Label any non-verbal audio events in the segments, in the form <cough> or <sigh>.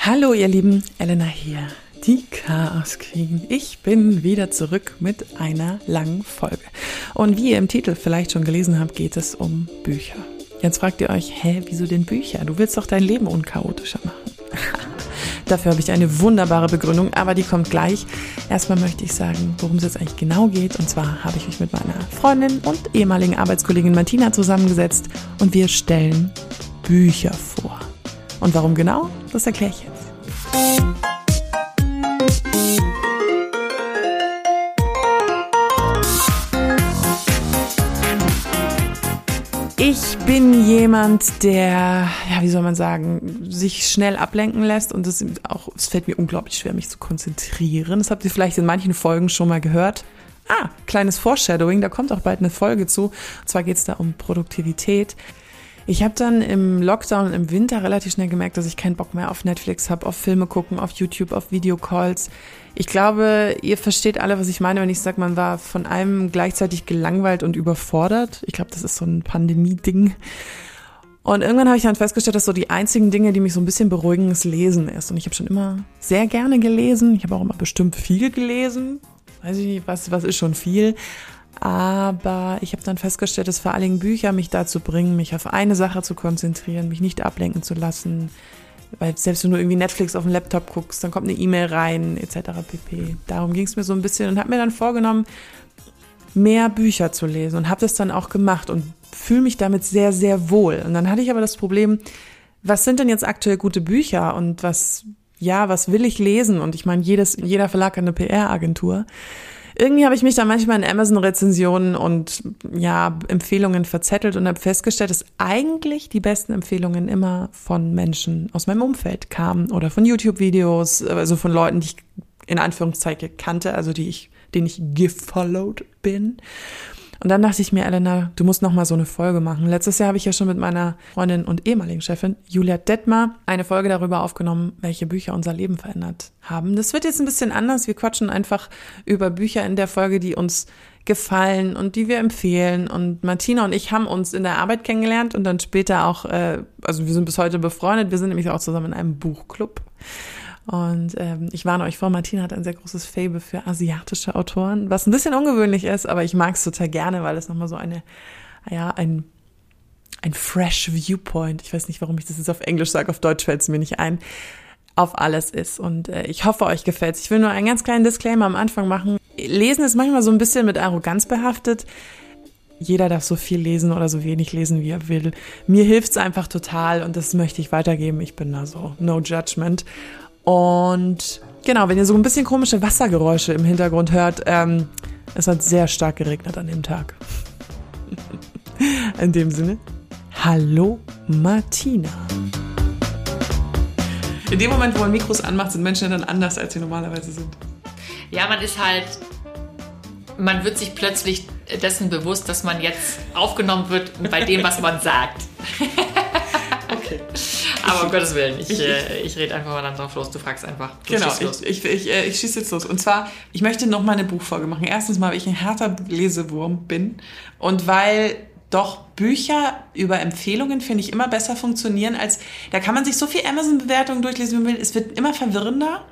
Hallo ihr Lieben, Elena hier, die Chaos Queen. Ich bin wieder zurück mit einer langen Folge. Und wie ihr im Titel vielleicht schon gelesen habt, geht es um Bücher. Jetzt fragt ihr euch, hä, wieso denn Bücher? Du willst doch dein Leben unchaotischer machen. <laughs> Dafür habe ich eine wunderbare Begründung, aber die kommt gleich. Erstmal möchte ich sagen, worum es jetzt eigentlich genau geht. Und zwar habe ich mich mit meiner Freundin und ehemaligen Arbeitskollegin Martina zusammengesetzt und wir stellen Bücher vor. Und warum genau, das erkläre ich jetzt. Ich bin jemand, der, ja, wie soll man sagen, sich schnell ablenken lässt und es auch, es fällt mir unglaublich schwer, mich zu konzentrieren. Das habt ihr vielleicht in manchen Folgen schon mal gehört. Ah, kleines Foreshadowing, da kommt auch bald eine Folge zu. Und zwar geht es da um Produktivität. Ich habe dann im Lockdown im Winter relativ schnell gemerkt, dass ich keinen Bock mehr auf Netflix habe, auf Filme gucken, auf YouTube, auf Videocalls. Ich glaube, ihr versteht alle, was ich meine, wenn ich sage, man war von allem gleichzeitig gelangweilt und überfordert. Ich glaube, das ist so ein Pandemie-Ding. Und irgendwann habe ich dann festgestellt, dass so die einzigen Dinge, die mich so ein bisschen beruhigen, das Lesen ist. Und ich habe schon immer sehr gerne gelesen. Ich habe auch immer bestimmt viel gelesen. Weiß ich nicht, was, was ist schon viel. Aber ich habe dann festgestellt, dass vor allen Dingen Bücher mich dazu bringen, mich auf eine Sache zu konzentrieren, mich nicht ablenken zu lassen. Weil selbst wenn du irgendwie Netflix auf dem Laptop guckst, dann kommt eine E-Mail rein, etc. pp. Darum ging es mir so ein bisschen und habe mir dann vorgenommen, mehr Bücher zu lesen und habe das dann auch gemacht und fühle mich damit sehr, sehr wohl. Und dann hatte ich aber das Problem, was sind denn jetzt aktuell gute Bücher und was, ja, was will ich lesen? Und ich meine, jedes, jeder Verlag hat eine PR-Agentur irgendwie habe ich mich da manchmal in Amazon-Rezensionen und ja, Empfehlungen verzettelt und habe festgestellt, dass eigentlich die besten Empfehlungen immer von Menschen aus meinem Umfeld kamen oder von YouTube-Videos, also von Leuten, die ich in Anführungszeichen kannte, also die ich, denen ich gefollowed bin. Und dann dachte ich mir, Elena, du musst noch mal so eine Folge machen. Letztes Jahr habe ich ja schon mit meiner Freundin und ehemaligen Chefin Julia Detmar eine Folge darüber aufgenommen, welche Bücher unser Leben verändert haben. Das wird jetzt ein bisschen anders. Wir quatschen einfach über Bücher in der Folge, die uns gefallen und die wir empfehlen. Und Martina und ich haben uns in der Arbeit kennengelernt und dann später auch, äh, also wir sind bis heute befreundet. Wir sind nämlich auch zusammen in einem Buchclub. Und ähm, ich warne euch vor, Martina hat ein sehr großes Fable für asiatische Autoren, was ein bisschen ungewöhnlich ist, aber ich mag es total gerne, weil es nochmal so eine, ja, ein, ein fresh Viewpoint, ich weiß nicht, warum ich das jetzt auf Englisch sage, auf Deutsch fällt es mir nicht ein, auf alles ist. Und äh, ich hoffe, euch gefällt's. Ich will nur einen ganz kleinen Disclaimer am Anfang machen. Lesen ist manchmal so ein bisschen mit Arroganz behaftet jeder darf so viel lesen oder so wenig lesen, wie er will. Mir hilft's einfach total und das möchte ich weitergeben. Ich bin da so, no judgment. Und genau, wenn ihr so ein bisschen komische Wassergeräusche im Hintergrund hört, ähm, es hat sehr stark geregnet an dem Tag. <laughs> In dem Sinne, hallo Martina. In dem Moment, wo man Mikros anmacht, sind Menschen dann anders, als sie normalerweise sind. Ja, man ist halt, man wird sich plötzlich dessen bewusst, dass man jetzt aufgenommen wird bei dem, was man sagt. <laughs> Okay. <laughs> Aber um Gottes Willen, ich, ich, äh, ich rede einfach mal dann drauf los. Du fragst einfach. Du genau, ich, ich, ich, äh, ich schieße jetzt los. Und zwar, ich möchte noch mal eine Buchfolge machen. Erstens mal, weil ich ein härter Lesewurm bin und weil doch Bücher über Empfehlungen, finde ich, immer besser funktionieren als, da kann man sich so viel Amazon-Bewertungen durchlesen, wie man will. Es wird immer verwirrender.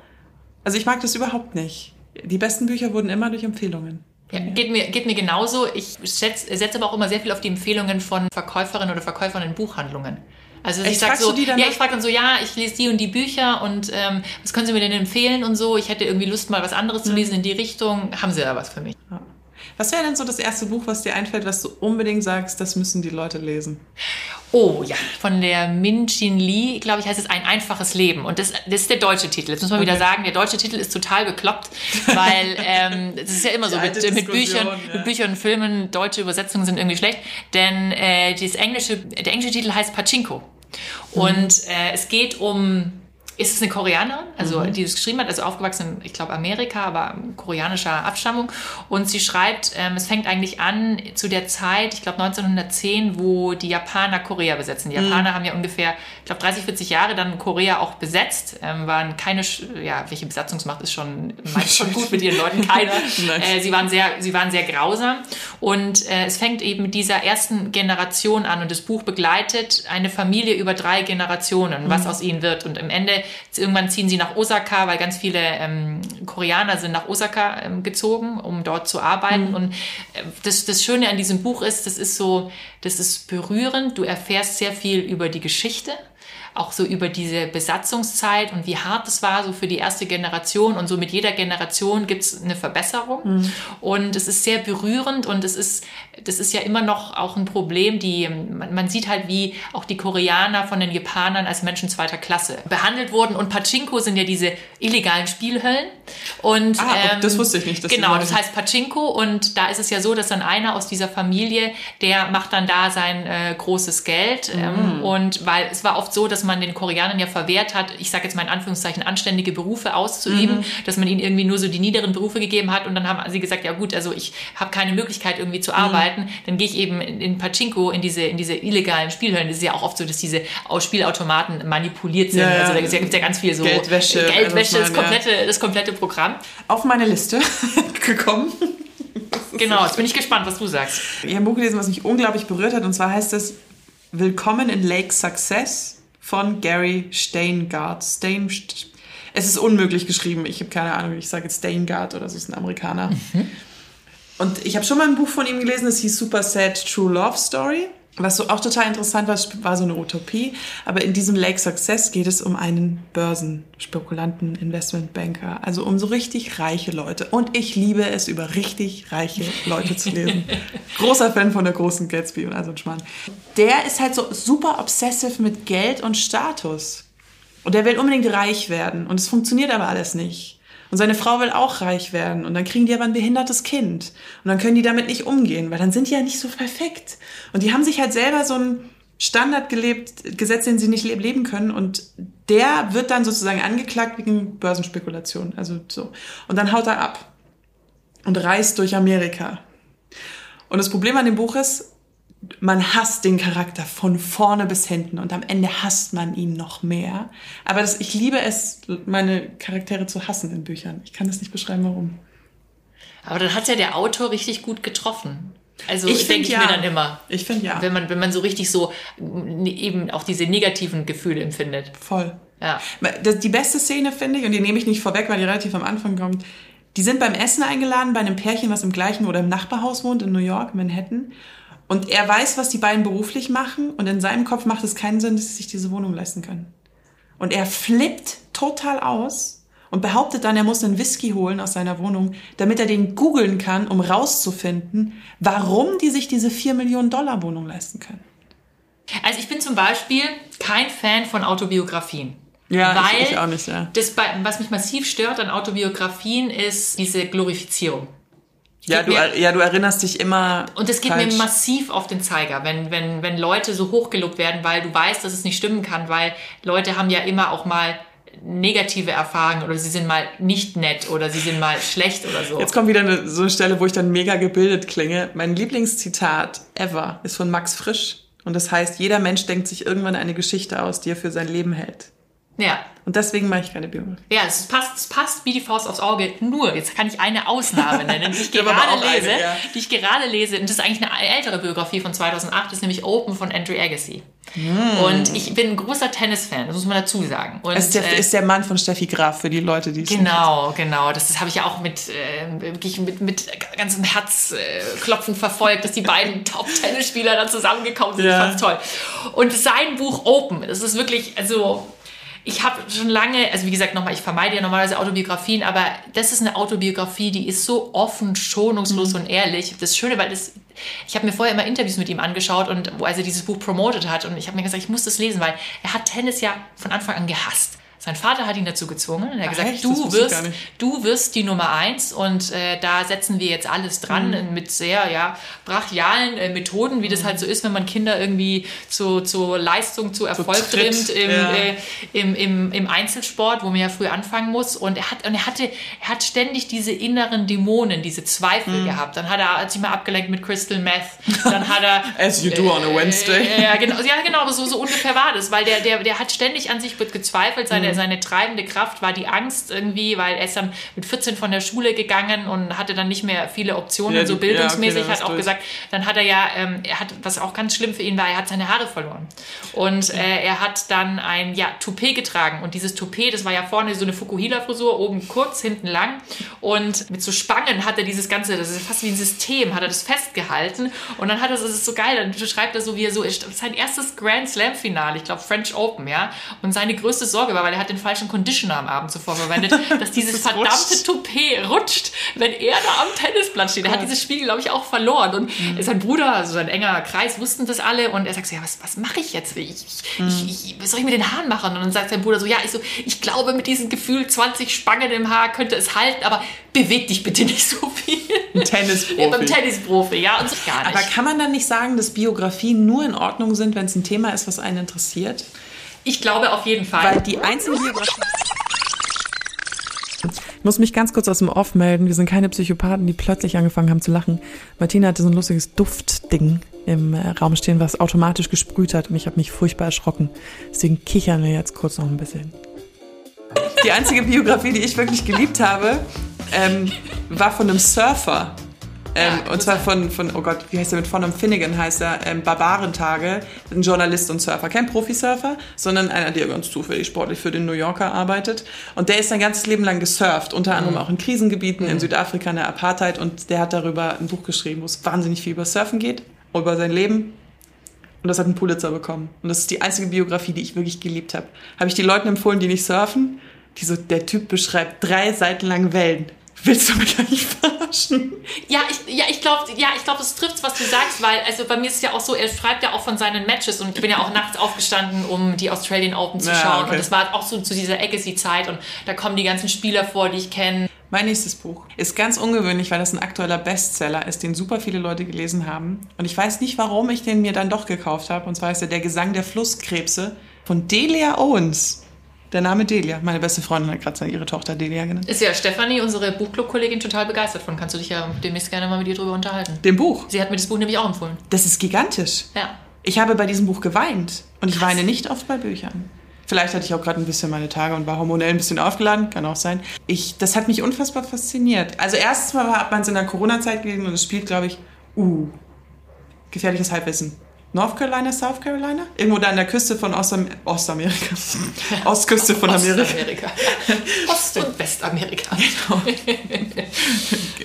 Also ich mag das überhaupt nicht. Die besten Bücher wurden immer durch Empfehlungen. Ja, geht, mir, geht mir genauso. Ich setze setz aber auch immer sehr viel auf die Empfehlungen von Verkäuferinnen oder Verkäufern in Buchhandlungen. Also ich sag so, ja, ich frage dann so, ja, ich lese die und die Bücher und ähm, was können Sie mir denn empfehlen und so. Ich hätte irgendwie Lust, mal was anderes zu lesen in die Richtung. Haben Sie da was für mich? Ja. Was wäre denn so das erste Buch, was dir einfällt, was du unbedingt sagst, das müssen die Leute lesen? Oh ja, von der Min Jin Lee, glaube ich, heißt es Ein einfaches Leben. Und das, das ist der deutsche Titel. Jetzt muss man okay. wieder sagen, der deutsche Titel ist total bekloppt, weil <laughs> ähm, das ist ja immer so, mit, mit, Büchern, ja. mit Büchern und Filmen, deutsche Übersetzungen sind irgendwie schlecht. Denn äh, das englische, der englische Titel heißt Pachinko. Mhm. Und äh, es geht um ist es eine Koreanerin, also mhm. die es geschrieben hat, also aufgewachsen in, ich glaube, Amerika, aber koreanischer Abstammung. Und sie schreibt, ähm, es fängt eigentlich an zu der Zeit, ich glaube 1910, wo die Japaner Korea besetzen. Die mhm. Japaner mhm. haben ja ungefähr, ich glaube, 30, 40 Jahre dann Korea auch besetzt, ähm, waren keine, ja, welche Besatzungsmacht ist schon, schon gut mit ihren Leuten, keiner. <laughs> äh, sie waren sehr, sie waren sehr grausam. Und äh, es fängt eben mit dieser ersten Generation an und das Buch begleitet eine Familie über drei Generationen, was mhm. aus ihnen wird. Und im Ende irgendwann ziehen sie nach Osaka, weil ganz viele ähm, Koreaner sind nach Osaka ähm, gezogen, um dort zu arbeiten. Mhm. Und äh, das, das Schöne an diesem Buch ist, das ist so, das ist berührend. Du erfährst sehr viel über die Geschichte auch so über diese Besatzungszeit und wie hart es war, so für die erste Generation. Und so mit jeder Generation gibt es eine Verbesserung. Mhm. Und es ist sehr berührend und es ist, das ist ja immer noch auch ein Problem, die, man, man sieht halt, wie auch die Koreaner von den Japanern als Menschen zweiter Klasse behandelt wurden. Und Pachinko sind ja diese illegalen Spielhöllen. Und, ah, ähm, das wusste ich nicht. Genau, das heißt Pachinko. Und da ist es ja so, dass dann einer aus dieser Familie, der macht dann da sein äh, großes Geld. Ähm, mhm. und weil es war oft so, dass man den Koreanern ja verwehrt hat, ich sage jetzt mal in Anführungszeichen, anständige Berufe auszuüben, mhm. dass man ihnen irgendwie nur so die niederen Berufe gegeben hat und dann haben sie gesagt, ja gut, also ich habe keine Möglichkeit irgendwie zu mhm. arbeiten, mhm. dann gehe ich eben in, in Pachinko, in diese, in diese illegalen Spielhöllen. Das ist ja auch oft so, dass diese Spielautomaten manipuliert sind. Ja, also da gibt es ja ganz viel so Geldwäsche, Geldwäsche das, komplette, ja. das komplette Programm. Auf meine Liste <laughs> gekommen. Genau, jetzt bin ich gespannt, was du sagst. Ich habe ein Buch gelesen, was mich unglaublich berührt hat, und zwar heißt es Willkommen in Lake Success von Gary Steingart. Stein, es ist unmöglich geschrieben. Ich habe keine Ahnung, ich sage jetzt Steingart oder so, ist ein Amerikaner. Mhm. Und ich habe schon mal ein Buch von ihm gelesen, das hieß Super Sad True Love Story. Was so auch total interessant war, war so eine Utopie. Aber in diesem Lake Success geht es um einen Börsenspekulanten, Investmentbanker. Also um so richtig reiche Leute. Und ich liebe es, über richtig reiche Leute zu lesen. <laughs> Großer Fan von der großen Gatsby und also Schmarrn. Der ist halt so super obsessive mit Geld und Status. Und der will unbedingt reich werden. Und es funktioniert aber alles nicht. Und seine Frau will auch reich werden. Und dann kriegen die aber ein behindertes Kind. Und dann können die damit nicht umgehen, weil dann sind die ja nicht so perfekt. Und die haben sich halt selber so einen Standard gelebt, gesetzt, den sie nicht leben können. Und der wird dann sozusagen angeklagt wegen Börsenspekulation. Also so. Und dann haut er ab und reist durch Amerika. Und das Problem an dem Buch ist, man hasst den Charakter von vorne bis hinten und am Ende hasst man ihn noch mehr. Aber das, ich liebe es, meine Charaktere zu hassen in Büchern. Ich kann das nicht beschreiben, warum. Aber dann hat ja der Autor richtig gut getroffen. Also ich denke ja. mir dann immer. Ich finde ja. Wenn man, wenn man so richtig so eben auch diese negativen Gefühle empfindet. Voll. Ja. Die beste Szene finde ich, und die nehme ich nicht vorweg, weil die relativ am Anfang kommt. Die sind beim Essen eingeladen bei einem Pärchen, was im gleichen oder im Nachbarhaus wohnt in New York, Manhattan. Und er weiß, was die beiden beruflich machen und in seinem Kopf macht es keinen Sinn, dass sie sich diese Wohnung leisten können. Und er flippt total aus und behauptet dann, er muss einen Whisky holen aus seiner Wohnung, damit er den googeln kann, um rauszufinden, warum die sich diese 4 Millionen Dollar Wohnung leisten können. Also ich bin zum Beispiel kein Fan von Autobiografien. Ja, weil ich, ich auch nicht, ja. Das, was mich massiv stört an Autobiografien ist diese Glorifizierung. Ja du, mir, ja, du erinnerst dich immer. Und es geht falsch. mir massiv auf den Zeiger, wenn, wenn, wenn Leute so hochgelobt werden, weil du weißt, dass es nicht stimmen kann, weil Leute haben ja immer auch mal negative Erfahrungen oder sie sind mal nicht nett oder sie sind mal schlecht oder so. Jetzt kommt wieder eine, so eine Stelle, wo ich dann mega gebildet klinge. Mein Lieblingszitat ever ist von Max Frisch. Und das heißt, jeder Mensch denkt sich irgendwann eine Geschichte aus, die er für sein Leben hält. Ja. Und deswegen mache ich keine Biografie. Ja, es passt, es passt wie die Faust aufs Auge. Nur, jetzt kann ich eine Ausnahme <laughs> nennen, die ich gerade lese, eine, ja. die ich gerade lese. Und das ist eigentlich eine ältere Biografie von 2008, das ist nämlich Open von Andrew Agassi. Mm. Und ich bin ein großer Tennis-Fan, das muss man dazu sagen. Und, ist, der, äh, ist der Mann von Steffi Graf für die Leute, die es Genau, genau. Das, das habe ich ja auch mit, äh, wirklich mit, mit ganzem Herzklopfen äh, verfolgt, dass die beiden <laughs> Top-Tennisspieler dann zusammengekommen sind. Ja. Ich fand's toll. Und sein Buch Open, das ist wirklich, also ich habe schon lange, also wie gesagt, nochmal, ich vermeide ja normalerweise Autobiografien, aber das ist eine Autobiografie, die ist so offen, schonungslos mhm. und ehrlich. Das Schöne, weil das, ich habe mir vorher immer Interviews mit ihm angeschaut und wo er dieses Buch promotet hat und ich habe mir gesagt, ich muss das lesen, weil er hat Tennis ja von Anfang an gehasst. Sein Vater hat ihn dazu gezwungen. Er hat gesagt, Echt? du wirst, du wirst die Nummer eins und äh, da setzen wir jetzt alles dran mhm. mit sehr ja, brachialen äh, Methoden, wie das halt so ist, wenn man Kinder irgendwie zu, zu Leistung, zu Erfolg trimmt im, ja. äh, im, im, im Einzelsport, wo man ja früh anfangen muss. Und er hat, und er hatte, er hat ständig diese inneren Dämonen, diese Zweifel mhm. gehabt. Dann hat er hat sich mal abgelenkt mit Crystal Meth. Dann hat er. <laughs> As you do on a Wednesday. ja, genau, ja, genau, so, so ungefähr war das, weil der, der, der hat ständig an sich gezweifelt, seine, mhm seine treibende Kraft war die Angst irgendwie, weil er ist dann mit 14 von der Schule gegangen und hatte dann nicht mehr viele Optionen, ja, so bildungsmäßig, ja, okay, hat auch durch. gesagt, dann hat er ja, ähm, er hat, was auch ganz schlimm für ihn war, er hat seine Haare verloren. Und äh, er hat dann ein, ja, Toupet getragen. Und dieses Toupet, das war ja vorne so eine Fukuhila-Frisur, oben kurz, hinten lang. Und mit so Spangen hat er dieses ganze, das ist fast wie ein System, hat er das festgehalten. Und dann hat er, das ist so geil, dann beschreibt er so, wie er so, sein erstes Grand Slam-Finale, ich glaube French Open, ja, und seine größte Sorge war, weil er hat den falschen Conditioner am Abend zuvor verwendet, <laughs> dass dieses das verdammte rutscht. Toupet rutscht, wenn er da am Tennisplatz steht. Er hat dieses Spiel, glaube ich, auch verloren und mhm. sein Bruder, also sein enger Kreis, wussten das alle und er sagt so, ja, was, was mache ich jetzt? Ich, ich, mhm. ich, was soll ich mit den Haaren machen? Und dann sagt sein Bruder so, ja, ich so, ich glaube, mit diesem Gefühl 20 Spangen im Haar könnte es halten, aber beweg dich bitte nicht so viel. Ein Tennisprofi. <laughs> Ja, beim Tennisprofi, ja, und so gar nicht. Aber kann man dann nicht sagen, dass Biografien nur in Ordnung sind, wenn es ein Thema ist, was einen interessiert? Ich glaube auf jeden Fall. Weil die einzelnen Biografien. Ich muss mich ganz kurz aus dem Off melden. Wir sind keine Psychopathen, die plötzlich angefangen haben zu lachen. Martina hatte so ein lustiges Duftding im äh, Raum stehen, was automatisch gesprüht hat und ich habe mich furchtbar erschrocken. Deswegen kichern wir jetzt kurz noch ein bisschen. Die einzige Biografie, die ich wirklich geliebt habe, ähm, war von einem Surfer. Ähm, ja, und zwar von, von, oh Gott, wie heißt er mit von einem Finnegan heißt er, ähm, Barbarentage, ein Journalist und Surfer. Kein Profisurfer, sondern einer, der ganz zufällig sportlich für den New Yorker arbeitet. Und der ist sein ganzes Leben lang gesurft, unter anderem mhm. auch in Krisengebieten, mhm. in Südafrika, in der Apartheid. Und der hat darüber ein Buch geschrieben, wo es wahnsinnig viel über Surfen geht, über sein Leben. Und das hat einen Pulitzer bekommen. Und das ist die einzige Biografie, die ich wirklich geliebt habe. Habe ich die Leuten empfohlen, die nicht surfen, die so, der Typ beschreibt drei Seiten lang Wellen. Willst du mich eigentlich verarschen? Ja, ich, ja, ich glaube, ja, ich glaube, es trifft, was du sagst, weil, also bei mir ist es ja auch so, er schreibt ja auch von seinen Matches und ich bin ja auch nachts aufgestanden, um die Australian Open zu schauen. Ja, okay. Und das war auch so zu dieser Agassi-Zeit und da kommen die ganzen Spieler vor, die ich kenne. Mein nächstes Buch ist ganz ungewöhnlich, weil das ein aktueller Bestseller ist, den super viele Leute gelesen haben. Und ich weiß nicht, warum ich den mir dann doch gekauft habe. Und zwar ist er Der Gesang der Flusskrebse von Delia Owens. Der Name Delia. Meine beste Freundin hat gerade ihre Tochter Delia genannt. Ist ja Stefanie, unsere Buchclub-Kollegin, total begeistert von. Kannst du dich ja demnächst gerne mal mit ihr drüber unterhalten. Dem Buch? Sie hat mir das Buch nämlich auch empfohlen. Das ist gigantisch. Ja. Ich habe bei diesem Buch geweint. Und ich Krass. weine nicht oft bei Büchern. Vielleicht hatte ich auch gerade ein bisschen meine Tage und war hormonell ein bisschen aufgeladen, kann auch sein. Ich, das hat mich unfassbar fasziniert. Also erstens mal hat man es in der Corona-Zeit gelesen und es spielt, glaube ich, uh, gefährliches Halbwissen. North Carolina, South Carolina? Irgendwo da an der Küste von Ostam Ostamerika. <laughs> Ostküste von Amerika. Ostamerika. <laughs> Ost- und Westamerika. Genau.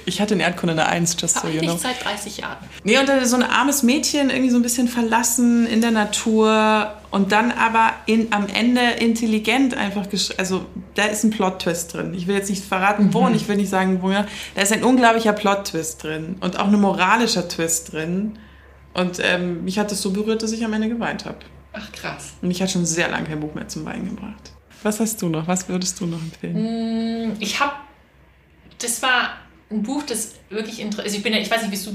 Ich hatte in Erdkunde eine Eins, just so you know. seit 30 Jahren. Nee, und dann so ein armes Mädchen, irgendwie so ein bisschen verlassen in der Natur und dann aber in, am Ende intelligent einfach, also da ist ein Plot-Twist drin. Ich will jetzt nicht verraten, wo mhm. und ich will nicht sagen, wo. Da ist ein unglaublicher Plot-Twist drin und auch ein moralischer Twist drin und ähm, mich hat das so berührt, dass ich am Ende geweint habe. Ach krass. Und ich hatte schon sehr lange kein Buch mehr zum Weinen gebracht. Was hast du noch? Was würdest du noch empfehlen? Mm, ich habe, das war ein Buch, das wirklich interessant. Also ich bin ja, ich weiß nicht,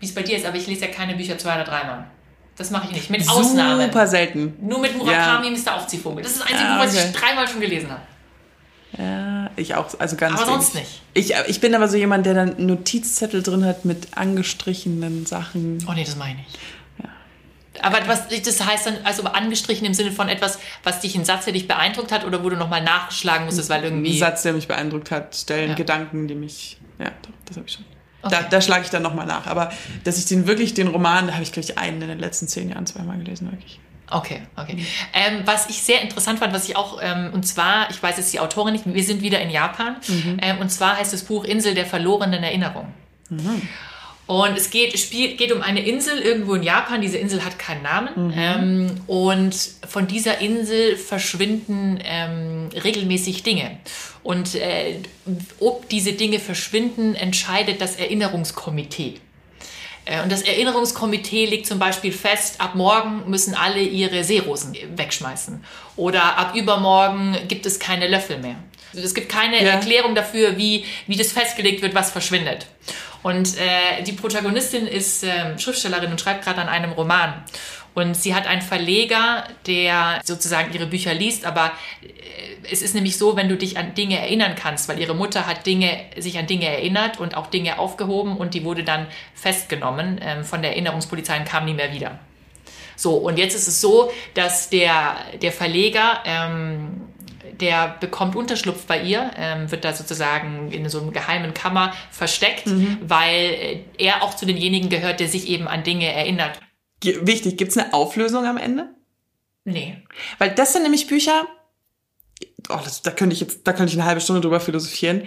wie es bei dir ist, aber ich lese ja keine Bücher zwei oder dreimal. Das mache ich nicht. Mit Ausnahme. Super selten. Nur mit Murakami, ja. Mr. Aufziehvogel. Das ist das einzige ja, okay. Buch, was ich dreimal schon gelesen habe. Ja, ich auch, also ganz Aber sonst nicht. Ich, ich bin aber so jemand, der dann Notizzettel drin hat mit angestrichenen Sachen. Oh nee, das meine ich. Ja. Aber was, das heißt dann, also angestrichen im Sinne von etwas, was dich, ein Satz, der dich beeindruckt hat oder wo du nochmal nachschlagen musstest, weil irgendwie... Ein Satz, der mich beeindruckt hat, Stellen, ja. Gedanken, die mich... Ja, doch, das habe ich schon. Okay. Da, da schlage ich dann nochmal nach. Aber dass ich den wirklich, den Roman, da habe ich, glaube ich, einen in den letzten zehn Jahren zweimal gelesen, wirklich. Okay, okay. Ähm, was ich sehr interessant fand, was ich auch, ähm, und zwar, ich weiß jetzt die Autorin nicht, wir sind wieder in Japan, mhm. ähm, und zwar heißt das Buch Insel der verlorenen Erinnerung. Mhm. Und es geht, spielt, geht um eine Insel irgendwo in Japan. Diese Insel hat keinen Namen. Mhm. Ähm, und von dieser Insel verschwinden ähm, regelmäßig Dinge. Und äh, ob diese Dinge verschwinden, entscheidet das Erinnerungskomitee. Äh, und das Erinnerungskomitee legt zum Beispiel fest, ab morgen müssen alle ihre Seerosen wegschmeißen. Oder ab übermorgen gibt es keine Löffel mehr. Es gibt keine ja. Erklärung dafür, wie, wie das festgelegt wird, was verschwindet. Und äh, die Protagonistin ist äh, Schriftstellerin und schreibt gerade an einem Roman. Und sie hat einen Verleger, der sozusagen ihre Bücher liest, aber äh, es ist nämlich so, wenn du dich an Dinge erinnern kannst, weil ihre Mutter hat Dinge, sich an Dinge erinnert und auch Dinge aufgehoben und die wurde dann festgenommen ähm, von der Erinnerungspolizei und kam nie mehr wieder. So, und jetzt ist es so, dass der, der Verleger ähm, der bekommt Unterschlupf bei ihr, ähm, wird da sozusagen in so einem geheimen Kammer versteckt, mhm. weil äh, er auch zu denjenigen gehört, der sich eben an Dinge erinnert. Wichtig, gibt es eine Auflösung am Ende? Nee. Weil das sind nämlich Bücher, oh, das, da könnte ich jetzt, da könnte ich eine halbe Stunde drüber philosophieren.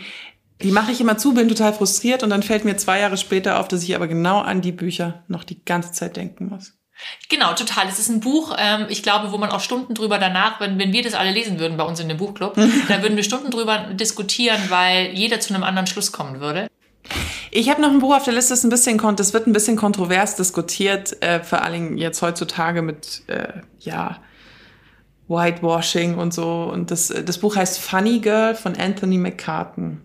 Die mache ich immer zu, bin total frustriert und dann fällt mir zwei Jahre später auf, dass ich aber genau an die Bücher noch die ganze Zeit denken muss. Genau, total. Es ist ein Buch, ähm, ich glaube, wo man auch Stunden drüber danach, wenn, wenn wir das alle lesen würden bei uns in dem Buchclub, <laughs> da würden wir Stunden drüber diskutieren, weil jeder zu einem anderen Schluss kommen würde. Ich habe noch ein Buch auf der Liste, das ein bisschen das wird ein bisschen kontrovers diskutiert, äh, vor allem jetzt heutzutage mit äh, ja Whitewashing und so. Und das, das Buch heißt Funny Girl von Anthony McCartan.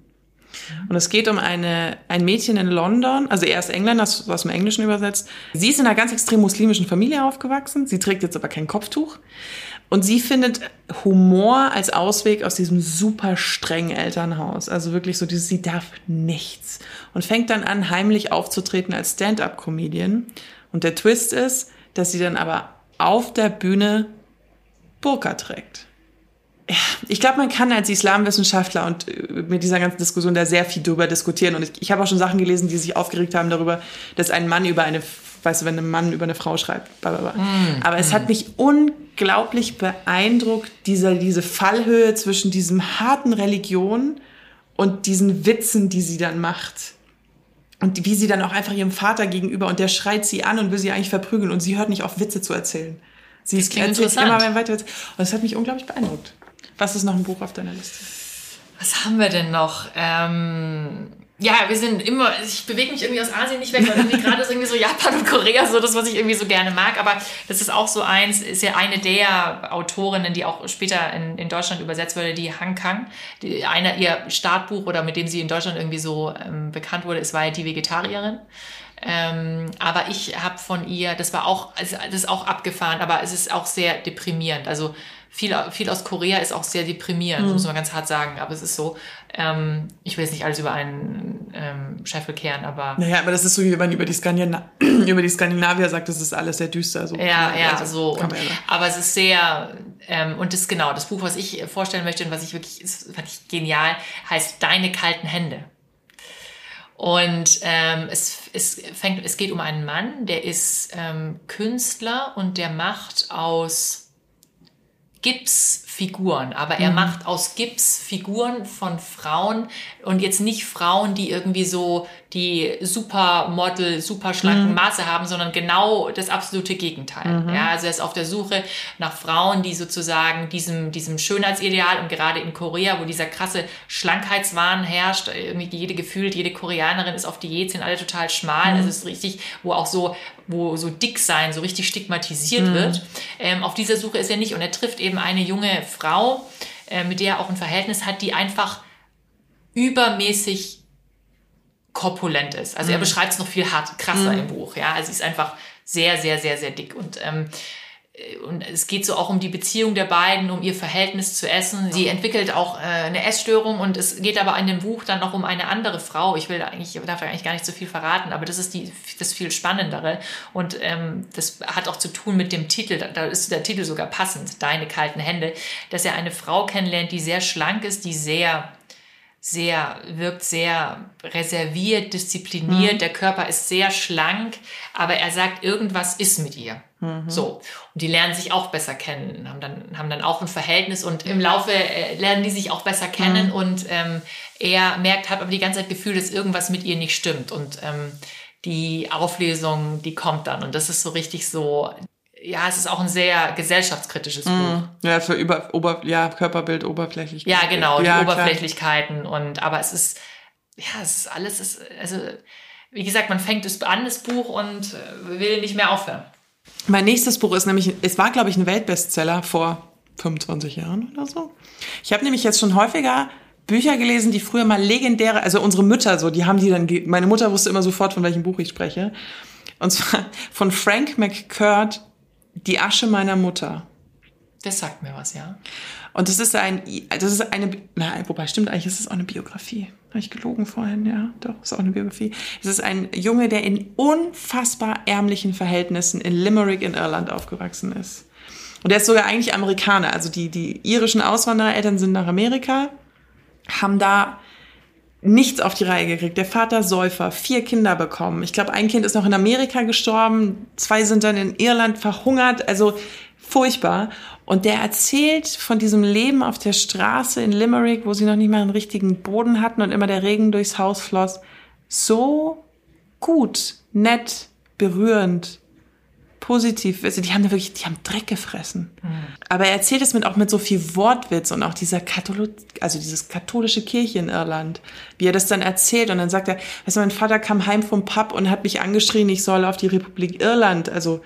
Und es geht um eine, ein Mädchen in London, also er ist Engländer, das aus dem Englischen übersetzt. Sie ist in einer ganz extrem muslimischen Familie aufgewachsen. Sie trägt jetzt aber kein Kopftuch. Und sie findet Humor als Ausweg aus diesem super strengen Elternhaus. Also wirklich so dieses, sie darf nichts. Und fängt dann an, heimlich aufzutreten als Stand-up-Comedian. Und der Twist ist, dass sie dann aber auf der Bühne Burka trägt ich glaube, man kann als Islamwissenschaftler und äh, mit dieser ganzen Diskussion da sehr viel drüber diskutieren. Und ich, ich habe auch schon Sachen gelesen, die sich aufgeregt haben darüber, dass ein Mann über eine, weißt du, wenn ein Mann über eine Frau schreibt. Blablabla. Mm, Aber es mm. hat mich unglaublich beeindruckt, dieser, diese Fallhöhe zwischen diesem harten Religion und diesen Witzen, die sie dann macht. Und wie sie dann auch einfach ihrem Vater gegenüber und der schreit sie an und will sie eigentlich verprügeln und sie hört nicht auf, Witze zu erzählen. Sie das erzählt immer weiter. Und das hat mich unglaublich beeindruckt. Was ist noch ein Buch auf deiner Liste? Was haben wir denn noch? Ähm, ja, wir sind immer, ich bewege mich irgendwie aus Asien nicht weg, weil irgendwie <laughs> gerade ist irgendwie so Japan und Korea so das, was ich irgendwie so gerne mag. Aber das ist auch so eins, ist ja eine der Autorinnen, die auch später in, in Deutschland übersetzt wurde, die Han Kang. Die, einer ihr Startbuch oder mit dem sie in Deutschland irgendwie so ähm, bekannt wurde, ist war ja die Vegetarierin. Ähm, aber ich habe von ihr, das war auch, also das ist auch abgefahren, aber es ist auch sehr deprimierend. Also viel, viel aus Korea ist auch sehr deprimierend, mhm. muss man ganz hart sagen. Aber es ist so, ähm, ich will jetzt nicht alles über einen ähm, Scheffel kehren, aber. Naja, aber das ist so, wie wenn man über die, Skandina <clears throat> über die Skandinavier sagt, das ist alles sehr düster. So. Ja, ja, also, so. Und, aber es ist sehr, ähm, und das genau, das Buch, was ich vorstellen möchte und was ich wirklich, ist, fand ich genial, heißt Deine kalten Hände. Und ähm, es, es, fängt, es geht um einen Mann, der ist ähm, Künstler und der macht aus Gips Gipsfiguren, aber er mhm. macht aus Gips Figuren von Frauen und jetzt nicht Frauen, die irgendwie so die Supermodel, super schlanken mhm. Maße haben, sondern genau das absolute Gegenteil. Mhm. Ja, also er ist auf der Suche nach Frauen, die sozusagen diesem, diesem Schönheitsideal und gerade in Korea, wo dieser krasse Schlankheitswahn herrscht, irgendwie jede gefühlt, jede Koreanerin ist auf Diät, sind alle total schmal, mhm. also es ist richtig, wo auch so, wo so dick sein so richtig stigmatisiert mhm. wird. Ähm, auf dieser Suche ist er nicht und er trifft eben eine junge Frau, äh, mit der er auch ein Verhältnis hat, die einfach übermäßig korpulent ist. Also mhm. er beschreibt es noch viel hart, krasser mhm. im Buch. Ja, also sie ist einfach sehr, sehr, sehr, sehr dick und ähm, und es geht so auch um die Beziehung der beiden, um ihr Verhältnis zu Essen. Sie entwickelt auch äh, eine Essstörung und es geht aber in dem Buch dann noch um eine andere Frau. Ich will da eigentlich, darf eigentlich gar nicht so viel verraten, aber das ist die, das viel Spannendere. Und ähm, das hat auch zu tun mit dem Titel, da ist der Titel sogar passend, Deine kalten Hände, dass er eine Frau kennenlernt, die sehr schlank ist, die sehr sehr, wirkt sehr reserviert, diszipliniert. Mhm. Der Körper ist sehr schlank, aber er sagt, irgendwas ist mit ihr. Mhm. So. Und die lernen sich auch besser kennen, haben dann, haben dann auch ein Verhältnis und im Laufe äh, lernen die sich auch besser kennen mhm. und ähm, er merkt, hat aber die ganze Zeit Gefühl, dass irgendwas mit ihr nicht stimmt und ähm, die Auflösung, die kommt dann und das ist so richtig so ja, es ist auch ein sehr gesellschaftskritisches mm. Buch. Ja, für über, Ober, ja, Körperbild, Oberflächlichkeit. Ja, genau, die ja, Oberflächlichkeiten klar. und, aber es ist, ja, es ist alles, ist, also, wie gesagt, man fängt es an, das Buch und äh, will nicht mehr aufhören. Mein nächstes Buch ist nämlich, es war, glaube ich, ein Weltbestseller vor 25 Jahren oder so. Ich habe nämlich jetzt schon häufiger Bücher gelesen, die früher mal legendäre, also unsere Mütter so, die haben die dann, meine Mutter wusste immer sofort, von welchem Buch ich spreche. Und zwar von Frank McCurt, die Asche meiner Mutter. Das sagt mir was, ja. Und das ist ein, das ist eine, na, wobei stimmt eigentlich, ist es auch eine Biografie. Habe ich gelogen vorhin, ja, doch, ist auch eine Biografie. Es ist ein Junge, der in unfassbar ärmlichen Verhältnissen in Limerick in Irland aufgewachsen ist. Und der ist sogar eigentlich Amerikaner. Also die, die irischen Auswanderereltern sind nach Amerika, haben da nichts auf die Reihe gekriegt. Der Vater Säufer, vier Kinder bekommen. Ich glaube, ein Kind ist noch in Amerika gestorben, zwei sind dann in Irland verhungert. Also furchtbar. Und der erzählt von diesem Leben auf der Straße in Limerick, wo sie noch nicht mal einen richtigen Boden hatten und immer der Regen durchs Haus floss. So gut, nett, berührend, positiv. Also die haben da wirklich, die haben Dreck gefressen. Mhm. Aber er erzählt es mit auch mit so viel Wortwitz und auch dieser Katholo also dieses katholische Kirche in Irland, wie er das dann erzählt und dann sagt er, weißt du, mein Vater kam heim vom Pub und hat mich angeschrien, ich soll auf die Republik Irland, also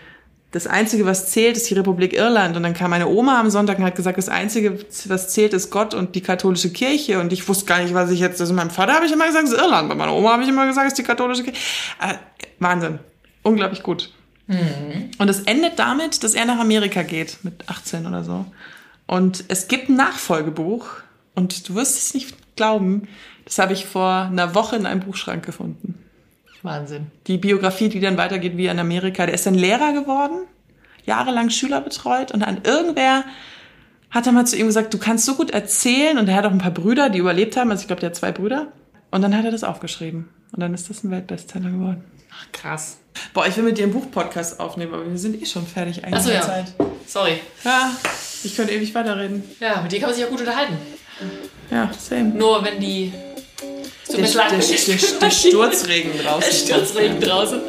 das Einzige, was zählt, ist die Republik Irland. Und dann kam meine Oma am Sonntag und hat gesagt, das Einzige, was zählt, ist Gott und die katholische Kirche. Und ich wusste gar nicht, was ich jetzt, also meinem Vater habe ich immer gesagt, es ist Irland. Bei meiner Oma habe ich immer gesagt, es ist die katholische Kirche. Äh, Wahnsinn. Unglaublich gut. Mhm. Und es endet damit, dass er nach Amerika geht, mit 18 oder so. Und es gibt ein Nachfolgebuch. Und du wirst es nicht glauben, das habe ich vor einer Woche in einem Buchschrank gefunden. Wahnsinn. Die Biografie, die dann weitergeht wie in Amerika. Der ist dann Lehrer geworden, jahrelang Schüler betreut und dann irgendwer hat er mal zu ihm gesagt, du kannst so gut erzählen und er hat auch ein paar Brüder, die überlebt haben, also ich glaube, der hat zwei Brüder und dann hat er das aufgeschrieben und dann ist das ein Weltbestseller geworden. Ach, krass. Boah, ich will mit dir einen Buchpodcast aufnehmen, aber wir sind eh schon fertig eigentlich. Achso, ja. Zeit. Sorry. Ja, ich könnte ewig weiterreden. Ja, mit dir kann man sich auch gut unterhalten. Ja, same. Nur wenn die der, der, der, der, <laughs> Sturzregen draußen. Der Sturzregen draußen.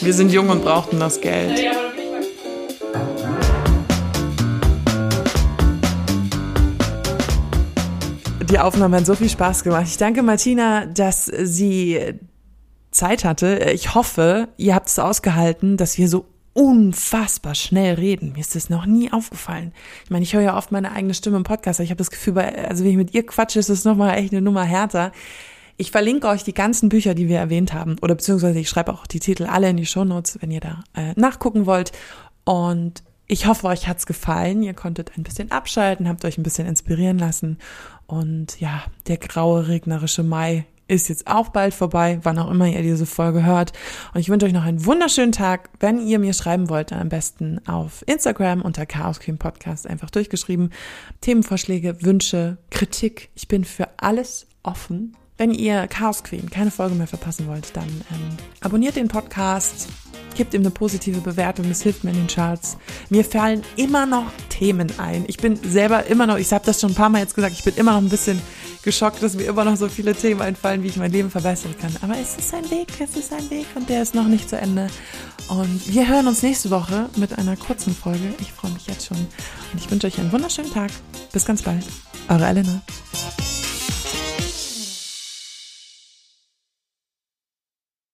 Wir sind jung und brauchten das Geld. Die Aufnahme hat so viel Spaß gemacht. Ich danke Martina, dass sie Zeit hatte. Ich hoffe, ihr habt es ausgehalten, dass wir so unfassbar schnell reden. Mir ist das noch nie aufgefallen. Ich meine, ich höre ja oft meine eigene Stimme im Podcast, ich habe das Gefühl, also wenn ich mit ihr quatsche, ist es nochmal echt eine Nummer härter. Ich verlinke euch die ganzen Bücher, die wir erwähnt haben, oder beziehungsweise ich schreibe auch die Titel alle in die Shownotes, wenn ihr da äh, nachgucken wollt. Und ich hoffe, euch hat's gefallen. Ihr konntet ein bisschen abschalten, habt euch ein bisschen inspirieren lassen. Und ja, der graue, regnerische Mai ist jetzt auch bald vorbei, wann auch immer ihr diese Folge hört. Und ich wünsche euch noch einen wunderschönen Tag. Wenn ihr mir schreiben wollt, dann am besten auf Instagram unter Chaos Cream Podcast einfach durchgeschrieben. Themenvorschläge, Wünsche, Kritik. Ich bin für alles offen. Wenn ihr Chaos Queen keine Folge mehr verpassen wollt, dann ähm, abonniert den Podcast, gebt ihm eine positive Bewertung, das hilft mir in den Charts. Mir fallen immer noch Themen ein. Ich bin selber immer noch, ich habe das schon ein paar Mal jetzt gesagt, ich bin immer noch ein bisschen geschockt, dass mir immer noch so viele Themen einfallen, wie ich mein Leben verbessern kann. Aber es ist ein Weg, es ist ein Weg und der ist noch nicht zu Ende. Und wir hören uns nächste Woche mit einer kurzen Folge. Ich freue mich jetzt schon und ich wünsche euch einen wunderschönen Tag. Bis ganz bald. Eure Elena.